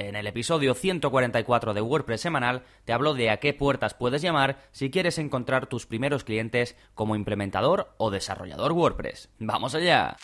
En el episodio 144 de WordPress semanal te hablo de a qué puertas puedes llamar si quieres encontrar tus primeros clientes como implementador o desarrollador WordPress. ¡Vamos allá!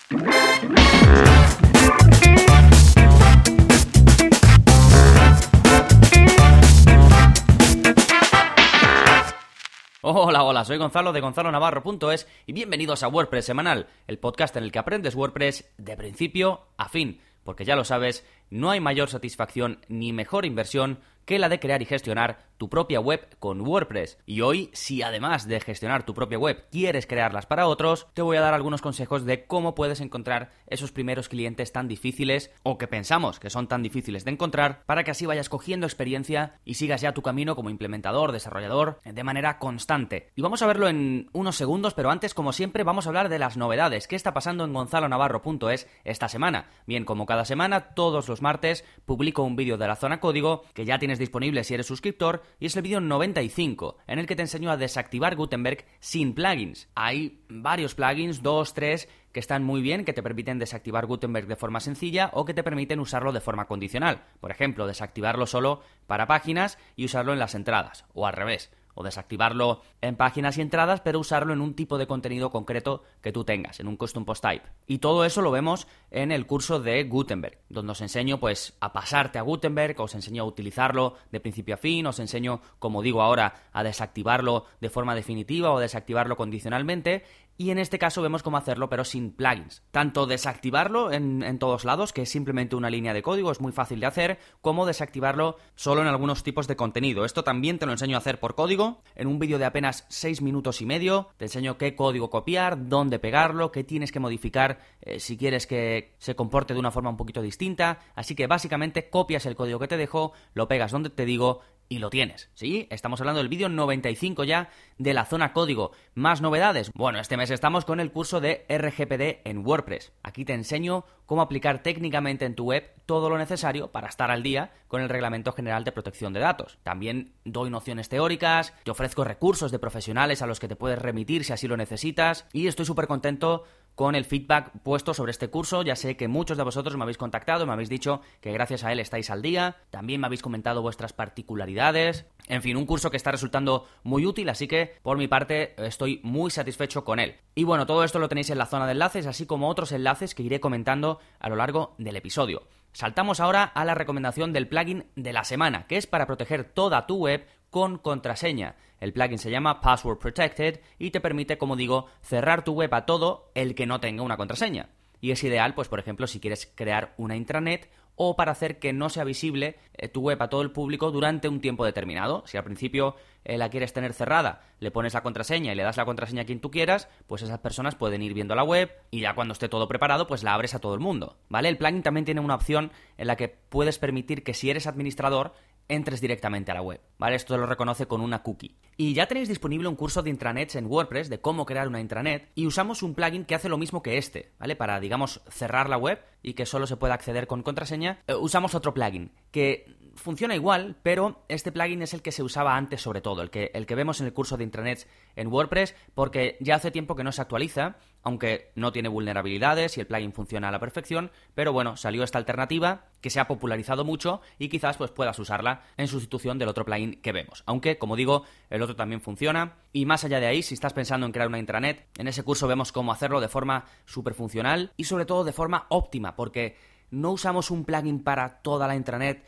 Hola, hola, soy Gonzalo de gonzalonavarro.es y bienvenidos a WordPress Semanal, el podcast en el que aprendes WordPress de principio a fin, porque ya lo sabes, no hay mayor satisfacción ni mejor inversión que la de crear y gestionar tu propia web con WordPress. Y hoy, si además de gestionar tu propia web quieres crearlas para otros, te voy a dar algunos consejos de cómo puedes encontrar esos primeros clientes tan difíciles o que pensamos que son tan difíciles de encontrar para que así vayas cogiendo experiencia y sigas ya tu camino como implementador, desarrollador, de manera constante. Y vamos a verlo en unos segundos, pero antes, como siempre, vamos a hablar de las novedades. ¿Qué está pasando en gonzalonavarro.es esta semana? Bien, como cada semana, todos los martes publico un vídeo de la zona código que ya tienes disponible si eres suscriptor y es el vídeo 95 en el que te enseño a desactivar Gutenberg sin plugins. Hay varios plugins, dos, tres, que están muy bien, que te permiten desactivar Gutenberg de forma sencilla o que te permiten usarlo de forma condicional. Por ejemplo, desactivarlo solo para páginas y usarlo en las entradas, o al revés o desactivarlo en páginas y entradas, pero usarlo en un tipo de contenido concreto que tú tengas, en un custom post type. Y todo eso lo vemos en el curso de Gutenberg, donde os enseño pues a pasarte a Gutenberg, os enseño a utilizarlo de principio a fin, os enseño, como digo ahora, a desactivarlo de forma definitiva o desactivarlo condicionalmente y en este caso vemos cómo hacerlo pero sin plugins. Tanto desactivarlo en, todos lados, que es simplemente una línea de código, es muy fácil de hacer, como desactivarlo solo en algunos tipos de contenido. Esto también te lo enseño a hacer por código, en un vídeo de apenas 6 minutos y medio. Te enseño qué código copiar, dónde pegarlo, qué tienes que modificar eh, si quieres que se comporte de una forma un poquito distinta. Así que básicamente copias el código que te dejo, lo pegas donde te digo y lo tienes. ¿Sí? Estamos hablando del vídeo 95 ya de la zona código. ¿Más novedades? Bueno, este mes estamos con el curso de RGPD en WordPress. Aquí te enseño cómo aplicar técnicamente en tu web todo lo necesario para estar al día con el Reglamento General de Protección de Datos. También doy nociones teóricas, te ofrezco recursos de profesionales a los que te puedes remitir si así lo necesitas y estoy súper contento con el feedback puesto sobre este curso. Ya sé que muchos de vosotros me habéis contactado, me habéis dicho que gracias a él estáis al día. También me habéis comentado vuestras particularidades. En fin, un curso que está resultando muy útil, así que por mi parte estoy muy satisfecho con él. Y bueno, todo esto lo tenéis en la zona de enlaces, así como otros enlaces que iré comentando a lo largo del episodio. Saltamos ahora a la recomendación del plugin de la semana, que es para proteger toda tu web con contraseña. El plugin se llama Password Protected y te permite, como digo, cerrar tu web a todo el que no tenga una contraseña. Y es ideal, pues por ejemplo, si quieres crear una intranet o para hacer que no sea visible eh, tu web a todo el público durante un tiempo determinado. Si al principio eh, la quieres tener cerrada, le pones la contraseña y le das la contraseña a quien tú quieras, pues esas personas pueden ir viendo la web y ya cuando esté todo preparado, pues la abres a todo el mundo. ¿Vale? El plugin también tiene una opción en la que puedes permitir que si eres administrador, entres directamente a la web, ¿vale? Esto lo reconoce con una cookie. Y ya tenéis disponible un curso de intranets en WordPress de cómo crear una intranet y usamos un plugin que hace lo mismo que este, ¿vale? Para, digamos, cerrar la web y que solo se pueda acceder con contraseña, eh, usamos otro plugin que funciona igual, pero este plugin es el que se usaba antes sobre todo, el que, el que vemos en el curso de intranets en WordPress, porque ya hace tiempo que no se actualiza, aunque no tiene vulnerabilidades y el plugin funciona a la perfección, pero bueno, salió esta alternativa que se ha popularizado mucho y quizás pues puedas usarla en sustitución del otro plugin que vemos. Aunque, como digo, el otro también funciona. Y más allá de ahí, si estás pensando en crear una intranet, en ese curso vemos cómo hacerlo de forma súper funcional y sobre todo de forma óptima, porque no usamos un plugin para toda la intranet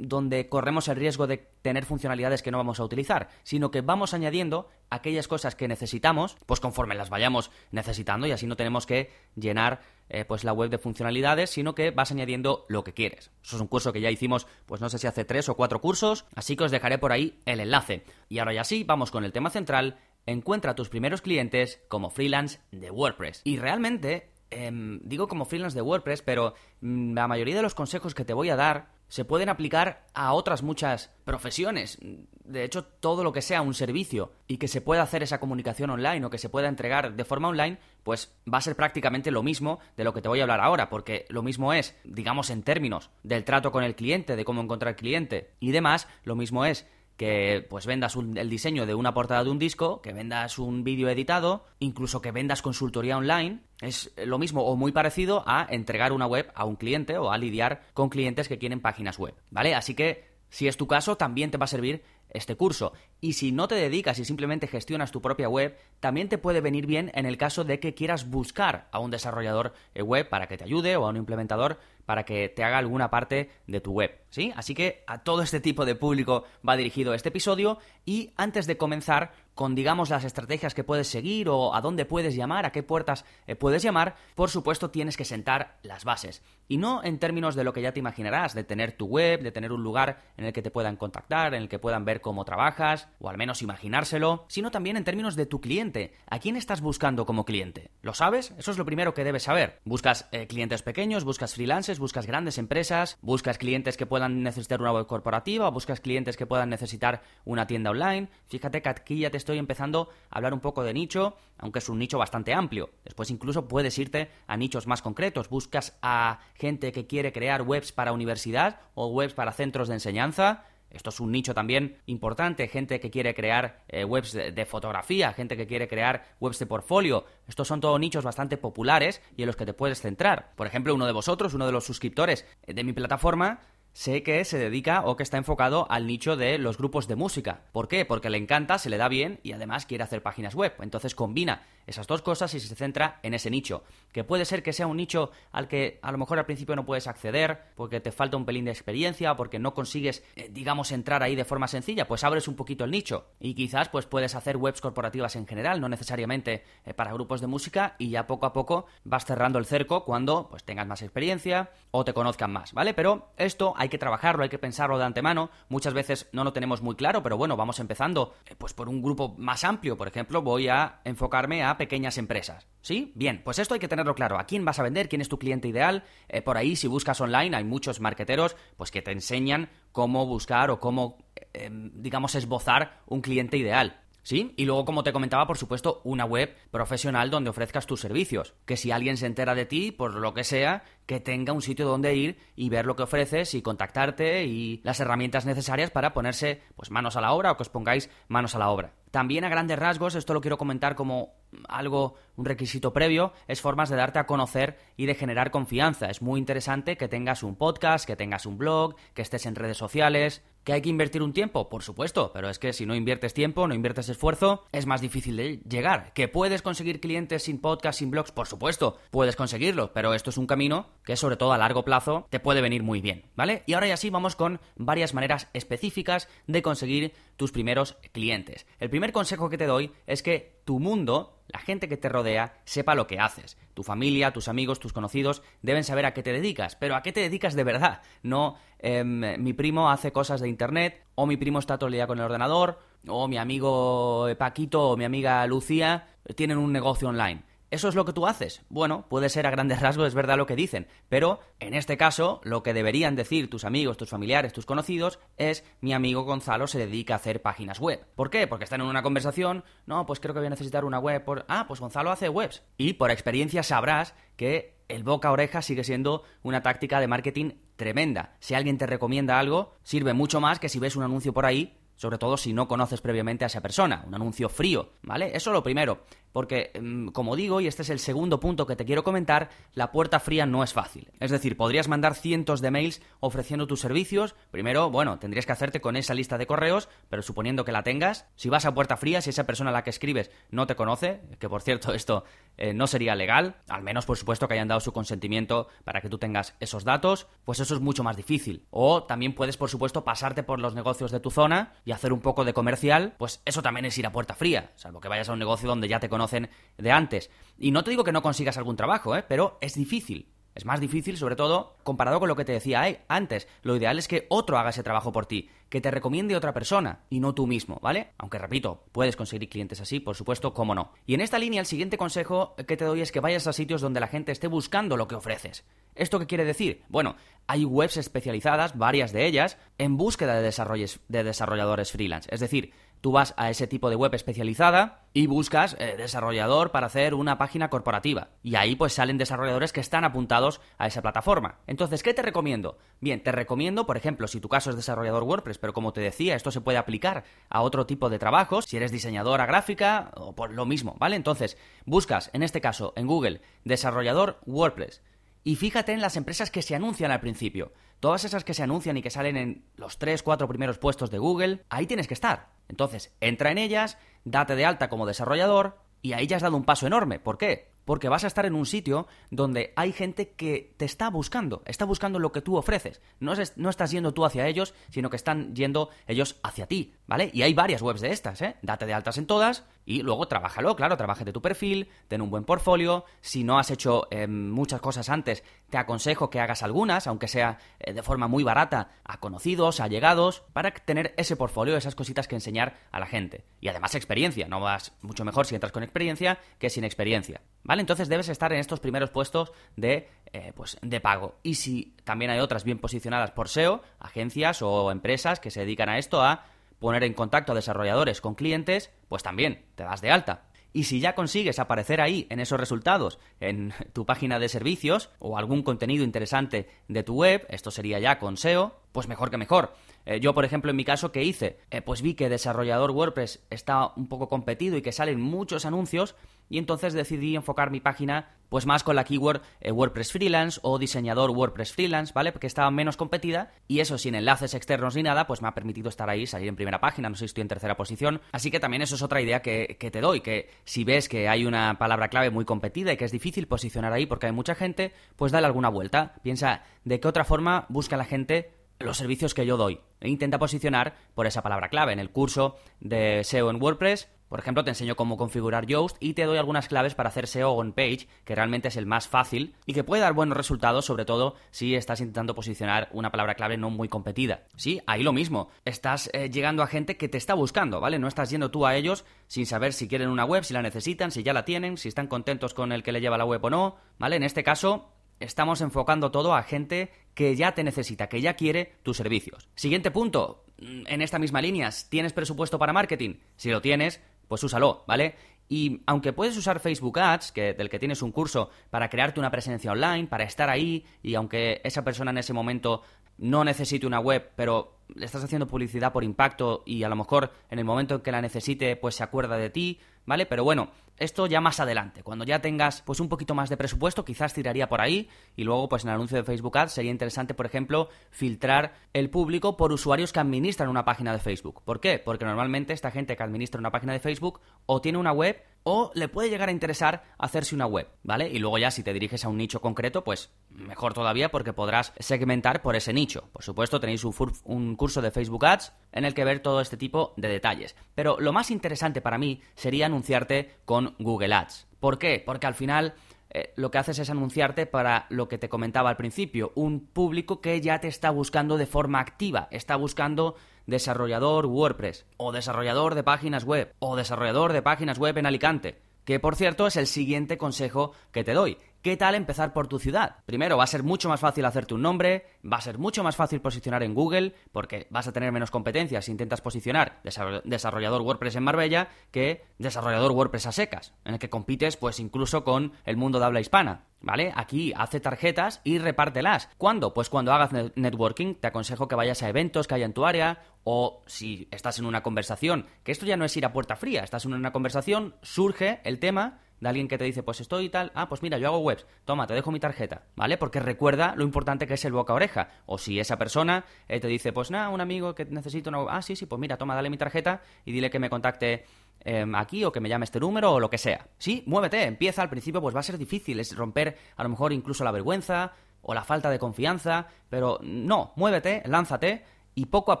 donde corremos el riesgo de tener funcionalidades que no vamos a utilizar, sino que vamos añadiendo aquellas cosas que necesitamos, pues conforme las vayamos necesitando y así no tenemos que llenar eh, pues la web de funcionalidades, sino que vas añadiendo lo que quieres. Eso es un curso que ya hicimos, pues no sé si hace tres o cuatro cursos, así que os dejaré por ahí el enlace. Y ahora ya sí, vamos con el tema central, encuentra tus primeros clientes como freelance de WordPress. Y realmente, em, digo como freelance de WordPress, pero mm, la mayoría de los consejos que te voy a dar se pueden aplicar a otras muchas profesiones. De hecho, todo lo que sea un servicio y que se pueda hacer esa comunicación online o que se pueda entregar de forma online, pues va a ser prácticamente lo mismo de lo que te voy a hablar ahora, porque lo mismo es, digamos en términos del trato con el cliente, de cómo encontrar cliente y demás, lo mismo es que pues vendas el diseño de una portada de un disco, que vendas un vídeo editado, incluso que vendas consultoría online. Es lo mismo o muy parecido a entregar una web a un cliente o a lidiar con clientes que quieren páginas web, ¿vale? Así que si es tu caso, también te va a servir este curso. Y si no te dedicas y simplemente gestionas tu propia web, también te puede venir bien en el caso de que quieras buscar a un desarrollador eh, web para que te ayude o a un implementador para que te haga alguna parte de tu web, ¿sí? Así que a todo este tipo de público va dirigido este episodio y antes de comenzar con digamos las estrategias que puedes seguir o a dónde puedes llamar, a qué puertas eh, puedes llamar, por supuesto tienes que sentar las bases. Y no en términos de lo que ya te imaginarás, de tener tu web, de tener un lugar en el que te puedan contactar, en el que puedan ver cómo trabajas, o al menos imaginárselo, sino también en términos de tu cliente. ¿A quién estás buscando como cliente? ¿Lo sabes? Eso es lo primero que debes saber. Buscas eh, clientes pequeños, buscas freelancers, buscas grandes empresas, buscas clientes que puedan necesitar una web corporativa, buscas clientes que puedan necesitar una tienda online. Fíjate que aquí ya te estoy empezando a hablar un poco de nicho, aunque es un nicho bastante amplio. Después incluso puedes irte a nichos más concretos. Buscas a gente que quiere crear webs para universidad o webs para centros de enseñanza. Esto es un nicho también importante, gente que quiere crear eh, webs de, fotografía, gente que quiere crear webs de portfolio. Estos son todos nichos bastante populares y en los que te puedes centrar. Por ejemplo, uno de vosotros, uno de los suscriptores de mi plataforma, sé que se dedica o que está enfocado al nicho de los grupos de música. ¿Por qué? Porque le encanta, se le da bien y además quiere hacer páginas web. Entonces combina esas dos cosas y se centra en ese nicho. Que puede ser que sea un nicho al que a lo mejor al principio no puedes acceder porque te falta un pelín de experiencia, porque no consigues, eh, digamos, entrar ahí de forma sencilla, pues abres un poquito el nicho. Y quizás pues puedes hacer webs corporativas en general, no necesariamente eh, para grupos de música y ya poco a poco vas cerrando el cerco cuando pues tengas más experiencia o te conozcan más, ¿vale? Pero esto hay que trabajarlo, hay que pensarlo de antemano. Muchas veces no lo tenemos muy claro, pero bueno, vamos empezando eh, pues por un grupo más amplio. Por ejemplo, voy a enfocarme a pequeñas empresas. ¿Sí? Bien, pues esto hay que tenerlo claro. ¿A quién vas a vender? ¿Quién es tu cliente ideal? Eh, por ahí, si buscas online, hay muchos marqueteros pues que te enseñan cómo buscar o cómo, eh, digamos, esbozar un cliente ideal. ¿Sí? Y luego, como te comentaba, por supuesto, una web profesional donde ofrezcas tus servicios. Que si alguien se entera de ti, por lo que sea, que tenga un sitio donde ir y ver lo que ofreces y contactarte y las herramientas necesarias para ponerse pues manos a la obra o que os pongáis manos a la obra. También a grandes rasgos, esto lo quiero comentar como algo, un requisito previo, es formas de darte a conocer y de generar confianza. Es muy interesante que tengas un podcast, que tengas un blog, que estés en redes sociales, ¿Que hay que invertir un tiempo? Por supuesto, pero es que si no inviertes tiempo, no inviertes esfuerzo, es más difícil de llegar. ¿Que puedes conseguir clientes sin podcast, sin blogs? Por supuesto, puedes conseguirlo, pero esto es un camino que sobre todo a largo plazo te puede venir muy bien, ¿vale? Y ahora ya sí vamos con varias maneras específicas de conseguir tus primeros clientes. El primer consejo que te doy es que tu mundo la gente que te rodea sepa lo que haces. Tu familia, tus amigos, tus conocidos deben saber a qué te dedicas, pero a qué te dedicas de verdad. No em, mi primo hace cosas de internet, o mi primo está todo el día con el ordenador, o mi amigo Paquito o mi amiga Lucía tienen un negocio online. ¿Eso es lo que tú haces? Bueno, puede ser a grandes rasgos, es verdad lo que dicen, pero en este caso lo que deberían decir tus amigos, tus familiares, tus conocidos es mi amigo Gonzalo se dedica a hacer páginas web. ¿Por qué? Porque están en una conversación, no, pues creo que voy a necesitar una web por... Ah, pues Gonzalo hace webs. Y por experiencia sabrás que el boca a oreja sigue siendo una táctica de marketing tremenda. Si alguien te recomienda algo, sirve mucho más que si ves un anuncio por ahí sobre todo si no conoces previamente a esa persona, un anuncio frío, ¿vale? Eso lo primero, porque, mm, como digo, y este es el segundo punto que te quiero comentar, la puerta fría no es fácil. Es decir, podrías mandar cientos de mails ofreciendo tus servicios, primero, bueno, tendrías que hacerte con esa lista de correos, pero suponiendo que la tengas, si vas a puerta fría, si esa persona a la que escribes no te conoce, que por cierto esto eh, no sería legal, al menos por supuesto que hayan dado su consentimiento para que tú tengas esos datos, pues eso es mucho más difícil. O también puedes, por supuesto, pasarte por los negocios de tu zona, y hacer un poco de comercial, pues eso también es ir a puerta fría, salvo que vayas a un negocio donde ya te conocen de antes. Y no te digo que no consigas algún trabajo, ¿eh? pero es difícil. Es más difícil, sobre todo, comparado con lo que te decía antes. Lo ideal es que otro haga ese trabajo por ti, que te recomiende otra persona y no tú mismo, ¿vale? Aunque repito, puedes conseguir clientes así, por supuesto, cómo no. Y en esta línea, el siguiente consejo que te doy es que vayas a sitios donde la gente esté buscando lo que ofreces. ¿Esto qué quiere decir? Bueno, hay webs especializadas, varias de ellas, en búsqueda de, de desarrolladores freelance. Es decir, Tú vas a ese tipo de web especializada y buscas eh, desarrollador para hacer una página corporativa. Y ahí pues salen desarrolladores que están apuntados a esa plataforma. Entonces, ¿qué te recomiendo? Bien, te recomiendo, por ejemplo, si tu caso es desarrollador WordPress, pero como te decía, esto se puede aplicar a otro tipo de trabajos, si eres diseñadora gráfica o por lo mismo, ¿vale? Entonces, buscas, en este caso, en Google, desarrollador WordPress. Y fíjate en las empresas que se anuncian al principio. Todas esas que se anuncian y que salen en los 3, 4 primeros puestos de Google, ahí tienes que estar. Entonces, entra en ellas, date de alta como desarrollador y ahí ya has dado un paso enorme. ¿Por qué? Porque vas a estar en un sitio donde hay gente que te está buscando, está buscando lo que tú ofreces. No, no, estás yendo tú hacia ellos, sino que están yendo ellos hacia ti, ¿vale? Y hay varias webs de estas, ¿eh? Date de altas en todas y luego trabájalo, claro, de tu perfil, ten un buen portfolio. Si no has hecho eh, muchas cosas antes, te aconsejo que hagas algunas, aunque sea eh, de forma muy barata, a conocidos, a allegados, para tener ese portfolio, esas cositas que enseñar a la gente. Y además experiencia, no vas mucho mejor si entras con experiencia que sin experiencia. ¿Vale? Entonces debes estar en estos primeros puestos de, eh, pues, de pago. Y si también hay otras bien posicionadas por SEO, agencias o empresas que se dedican a esto, a poner en contacto a desarrolladores con clientes, pues también te das de alta. Y si ya consigues aparecer ahí en esos resultados, en tu página de servicios o algún contenido interesante de tu web, esto sería ya con SEO, pues mejor que mejor. Eh, yo, por ejemplo, en mi caso, ¿qué hice? Eh, pues vi que desarrollador WordPress está un poco competido y que salen muchos anuncios y entonces decidí enfocar mi página pues más con la keyword eh, WordPress Freelance o diseñador WordPress Freelance, ¿vale? Porque estaba menos competida y eso sin enlaces externos ni nada, pues me ha permitido estar ahí, salir en primera página, no sé si estoy en tercera posición. Así que también eso es otra idea que, que te doy, que si ves que hay una palabra clave muy competida y que es difícil posicionar ahí porque hay mucha gente, pues dale alguna vuelta. Piensa de qué otra forma busca la gente los servicios que yo doy. E intenta posicionar por esa palabra clave. En el curso de SEO en WordPress, por ejemplo, te enseño cómo configurar Yoast y te doy algunas claves para hacer SEO on page, que realmente es el más fácil y que puede dar buenos resultados, sobre todo si estás intentando posicionar una palabra clave no muy competida. Sí, ahí lo mismo. Estás eh, llegando a gente que te está buscando, ¿vale? No estás yendo tú a ellos sin saber si quieren una web, si la necesitan, si ya la tienen, si están contentos con el que le lleva la web o no, ¿vale? En este caso, estamos enfocando todo a gente que ya te necesita, que ya quiere tus servicios. Siguiente punto, mm, en esta misma línea, ¿tienes presupuesto para marketing? Si lo tienes, pues úsalo, ¿vale? Y aunque puedes usar Facebook Ads, que, del que tienes un curso, para crearte una presencia online, para estar ahí, y aunque esa persona en ese momento no necesite una web, pero le estás haciendo publicidad por impacto y a lo mejor en el momento en que la necesite, pues se acuerda de ti, ¿vale? Pero bueno, esto ya más adelante, cuando ya tengas pues un poquito más de presupuesto, quizás tiraría por ahí y luego pues en el anuncio de Facebook Ads sería interesante, por ejemplo, filtrar el público por usuarios que administran una página de Facebook. ¿Por qué? Porque normalmente esta gente que administra una página de Facebook o tiene una web o le puede llegar a interesar hacerse una web, ¿vale? Y luego ya si te diriges a un nicho concreto, pues mejor todavía porque podrás segmentar por ese nicho. Por supuesto, tenéis un, curso de Facebook Ads en el que ver todo este tipo de detalles. Pero lo más interesante para mí sería anunciarte con Google Ads. ¿Por qué? Porque al final eh, lo que haces es anunciarte para lo que te comentaba al principio, un público que ya te está buscando de forma activa, está buscando desarrollador WordPress, o desarrollador de páginas web, o desarrollador de páginas web en Alicante, que por cierto es el siguiente consejo que te doy. ¿Qué tal empezar por tu ciudad? Primero, va a ser mucho más fácil hacerte un nombre, va a ser mucho más fácil posicionar en Google, porque vas a tener menos competencias si intentas posicionar desarrollador WordPress en Marbella que desarrollador WordPress a secas, en el que compites pues incluso con el mundo de habla hispana. ¿Vale? Aquí hace tarjetas y repártelas. ¿Cuándo? Pues cuando hagas networking, te aconsejo que vayas a eventos que haya en tu área o si estás en una conversación, que esto ya no es ir a puerta fría, estás en una conversación, surge el tema de alguien que te dice, pues estoy y tal, ah, pues mira, yo hago webs, toma, te dejo mi tarjeta, ¿vale? Porque recuerda lo importante que es el boca a oreja. O si esa persona eh, te dice, pues nada, un amigo que necesito una ah, sí, sí, pues mira, toma, dale mi tarjeta y dile que me contacte em, aquí o que me llame este número o lo que sea. Sí, muévete, empieza, al principio pues va a ser difícil, es romper a lo mejor incluso la vergüenza o la falta de confianza, pero no, muévete, lánzate y poco a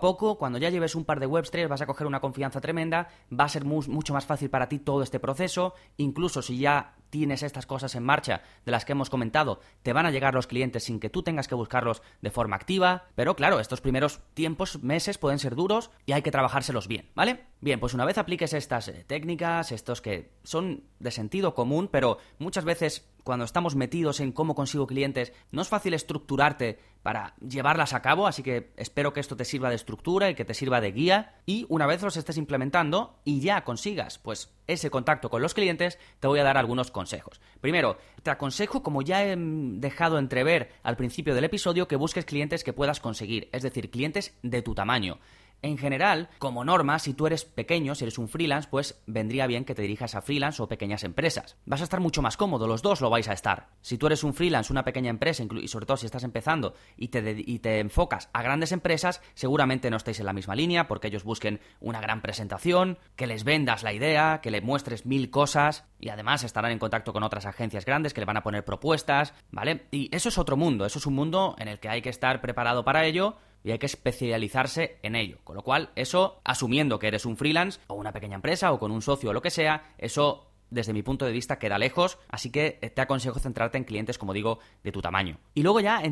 poco, cuando ya lleves un par de webs vas a coger una confianza tremenda, va a ser mucho más fácil para ti todo este proceso, incluso si ya tienes estas cosas en marcha de las que hemos comentado, te van a llegar los clientes sin que tú tengas que buscarlos de forma activa, pero claro, estos primeros tiempos, meses pueden ser duros y hay que trabajárselos bien, ¿vale? Bien, pues una vez apliques estas eh, técnicas, estos que son de sentido común, pero muchas veces cuando estamos metidos en cómo consigo clientes, no es fácil estructurarte para llevarlas a cabo, así que espero que esto te sirva de estructura y que te sirva de guía y una vez los estés implementando y ya consigas pues ese contacto con los clientes, te voy a dar algunos consejos. Primero, te aconsejo, como ya he dejado entrever al principio del episodio, que busques clientes que puedas conseguir, es decir, clientes de tu tamaño. En general, como norma, si tú eres pequeño, si eres un freelance, pues vendría bien que te dirijas a freelance o pequeñas empresas. Vas a estar mucho más cómodo, los dos lo vais a estar. Si tú eres un freelance, una pequeña empresa, y sobre todo si estás empezando y te, y te enfocas a grandes empresas, seguramente no estéis en la misma línea porque ellos busquen una gran presentación, que les vendas la idea, que le muestres mil cosas y además estarán en contacto con otras agencias grandes que le van a poner propuestas, ¿vale? Y eso es otro mundo, eso es un mundo en el que hay que estar preparado para ello y hay que especializarse en ello. Con lo cual, eso, asumiendo que eres un freelance o una pequeña empresa o con un socio o lo que sea, eso desde mi punto de vista queda lejos, así que te aconsejo centrarte en clientes, como digo, de tu tamaño. Y luego ya,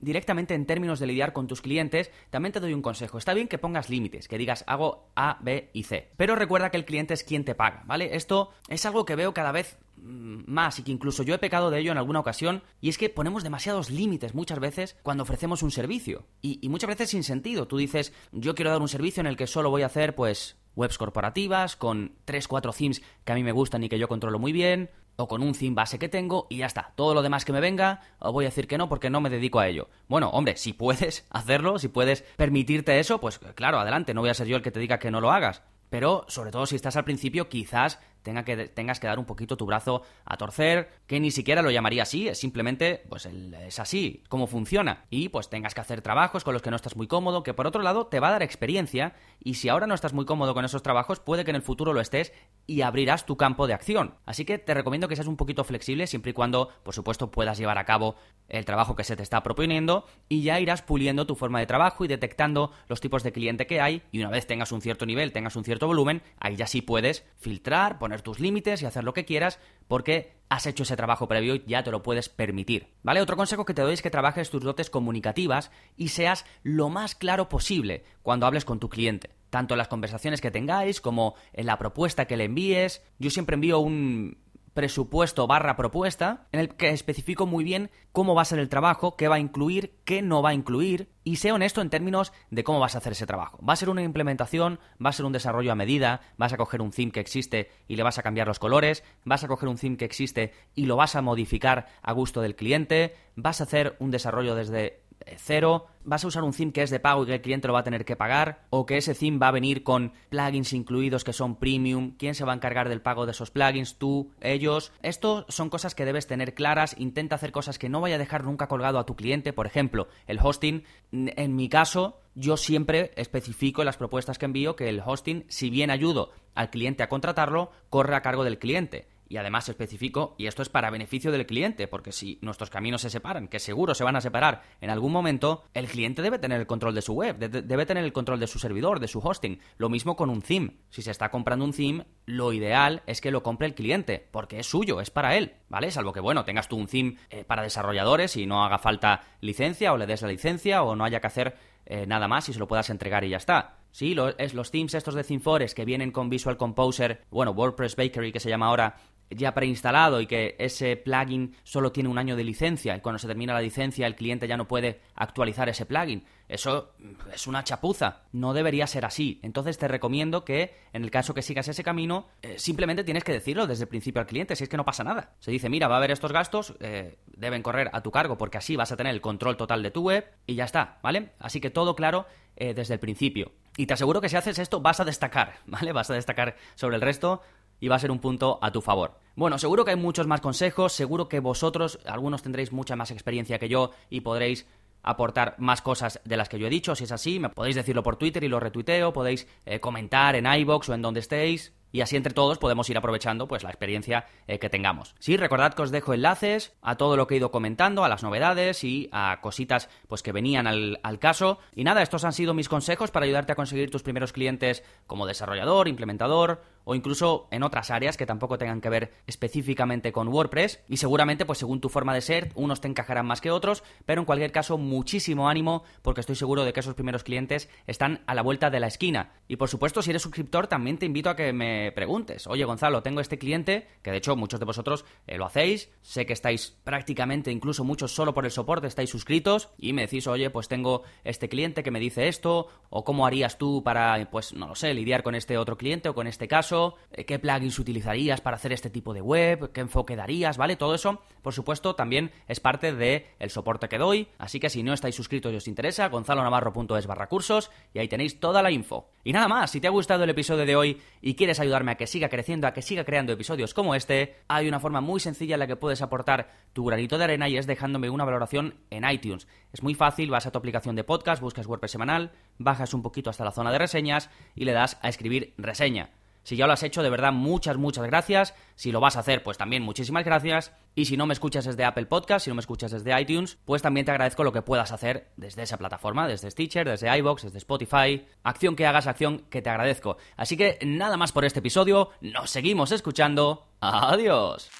directamente en términos de lidiar con tus clientes, también te doy un consejo. Está bien que pongas límites, que digas hago A, B y C, pero recuerda que el cliente es quien te paga, ¿vale? Esto es algo que veo cada vez Mm, más y que incluso yo he pecado de ello en alguna ocasión, y es que ponemos demasiados límites muchas veces cuando ofrecemos un servicio, y, muchas veces sin sentido. Tú dices, yo quiero dar un servicio en el que solo voy a hacer, pues, webs corporativas, con 3-4 themes que a mí me gustan y que yo controlo muy bien, o con un theme base que tengo y ya está. Todo lo demás que me venga, os voy a decir que no porque no me dedico a ello. Bueno, hombre, si puedes hacerlo, si puedes permitirte eso, pues claro, adelante, no voy a ser yo el que te diga que no lo hagas. Pero sobre todo si estás al principio, quizás tenga que, tengas que dar un poquito tu brazo a torcer, que ni siquiera lo llamaría así, es simplemente, pues es así, cómo funciona. Y pues tengas que hacer trabajos con los que no estás muy cómodo, que por otro lado te va a dar experiencia, y si ahora no estás muy cómodo con esos trabajos, puede que en el futuro lo estés y abrirás tu campo de acción. Así que te recomiendo que seas un poquito flexible, siempre y cuando, por supuesto, puedas llevar a cabo el trabajo que se te está proponiendo, y ya irás puliendo tu forma de trabajo y detectando los tipos de cliente que hay, y una vez tengas un cierto nivel, tengas un cierto volumen, ahí ya sí puedes filtrar, poner tus límites y hacer lo que quieras porque has hecho ese trabajo previo y ya te lo puedes permitir. ¿Vale? Otro consejo que te doy es que trabajes tus dotes comunicativas y seas lo más claro posible cuando hables con tu cliente. Tanto en las conversaciones que tengáis como en la propuesta que le envíes. Yo siempre envío un presupuesto barra propuesta, en el que especifico muy bien cómo va a ser el trabajo, qué va a incluir, qué no va a incluir, y sé honesto en términos de cómo vas a hacer ese trabajo. ¿Va a ser una implementación? ¿Va a ser un desarrollo a medida? ¿Vas a coger un theme que existe y le vas a cambiar los colores? ¿Vas a coger un theme que existe y lo vas a modificar a gusto del cliente? ¿Vas a hacer un desarrollo desde cero, vas a usar un theme que es de pago y que el cliente lo va a tener que pagar, o que ese theme va a venir con plugins incluidos que son premium, quién se va a encargar del pago de esos plugins, tú, ellos. Esto son cosas que debes tener claras, intenta hacer cosas que no vaya a dejar nunca colgado a tu cliente, por ejemplo, el hosting, en mi caso, yo siempre especifico en las propuestas que envío que el hosting, si bien ayudo al cliente a contratarlo, corre a cargo del cliente y además especifico, y esto es para beneficio del cliente, porque si nuestros caminos se separan, que seguro se van a separar en algún momento, el cliente debe tener el control de su web, debe tener el control de su servidor, de su hosting. Lo mismo con un theme. Si se está comprando un theme, lo ideal es que lo compre el cliente, porque es suyo, es para él, ¿vale? Salvo que, bueno, tengas tú un theme eh, para desarrolladores y no haga falta licencia o le des la licencia o no haya que hacer eh, nada más y se lo puedas entregar y ya está. Sí, es los themes estos de ThemeForest que vienen con Visual Composer, bueno, WordPress Bakery que se llama ahora, ya preinstalado y que ese plugin solo tiene un año de licencia y cuando se termina la licencia el cliente ya no puede actualizar ese plugin. Eso es una chapuza, no debería ser así. Entonces te recomiendo que en el caso que sigas ese camino, eh, simplemente tienes que decirlo desde el principio al cliente, si es que no pasa nada. Se dice, mira, va a haber estos gastos, eh, deben correr a tu cargo porque así vas a tener el control total de tu web y ya está, ¿vale? Así que todo claro eh, desde el principio. Y te aseguro que si haces esto vas a destacar, ¿vale? Vas a destacar sobre el resto y va a ser un punto a tu favor. Bueno, seguro que hay muchos más consejos, seguro que vosotros, algunos tendréis mucha más experiencia que yo y podréis aportar más cosas de las que yo he dicho. Si es así, me podéis decirlo por Twitter y lo retuiteo, podéis eh, comentar en iBox o en donde estéis. Y así entre todos podemos ir aprovechando pues la experiencia eh, que tengamos. Sí, recordad que os dejo enlaces a todo lo que he ido comentando, a las novedades y a cositas pues que venían al, al caso. Y nada, estos han sido mis consejos para ayudarte a conseguir tus primeros clientes como desarrollador, implementador o incluso en otras áreas que tampoco tengan que ver específicamente con WordPress y seguramente pues según tu forma de ser unos te encajarán más que otros, pero en cualquier caso muchísimo ánimo porque estoy seguro de que esos primeros clientes están a la vuelta de la esquina. Y por supuesto si eres suscriptor también te invito a que me preguntes, oye Gonzalo, tengo este cliente, que de hecho muchos de vosotros eh, lo hacéis, sé que estáis prácticamente, incluso muchos solo por el soporte, estáis suscritos y me decís, oye, pues tengo este cliente que me dice esto, o cómo harías tú para, pues no lo sé, lidiar con este otro cliente o con este caso, eh, qué plugins utilizarías para hacer este tipo de web, qué enfoque darías, ¿vale? Todo eso, por supuesto, también es parte del el soporte que doy, así que si no estáis suscritos y os interesa, gonzalonavarro.es barra cursos y ahí tenéis toda la info. Y nada más, si te ha gustado el episodio de hoy y quieres ayudarme a que siga creciendo, a que siga creando episodios como este, hay una forma muy sencilla en la que puedes aportar tu granito de arena y es dejándome una valoración en iTunes. Es muy fácil, vas a tu aplicación de podcast, buscas WordPress semanal, bajas un poquito hasta la zona de reseñas y le das a escribir reseña. Si ya lo has hecho, de verdad, muchas, muchas gracias. Si lo vas a hacer, pues también muchísimas gracias. Y si no me escuchas desde Apple Podcast, si no me escuchas desde iTunes, pues también te agradezco lo que puedas hacer desde esa plataforma, desde Stitcher, desde iBox, desde Spotify. Acción que hagas, acción que te agradezco. Así que nada más por este episodio. Nos seguimos escuchando. Adiós.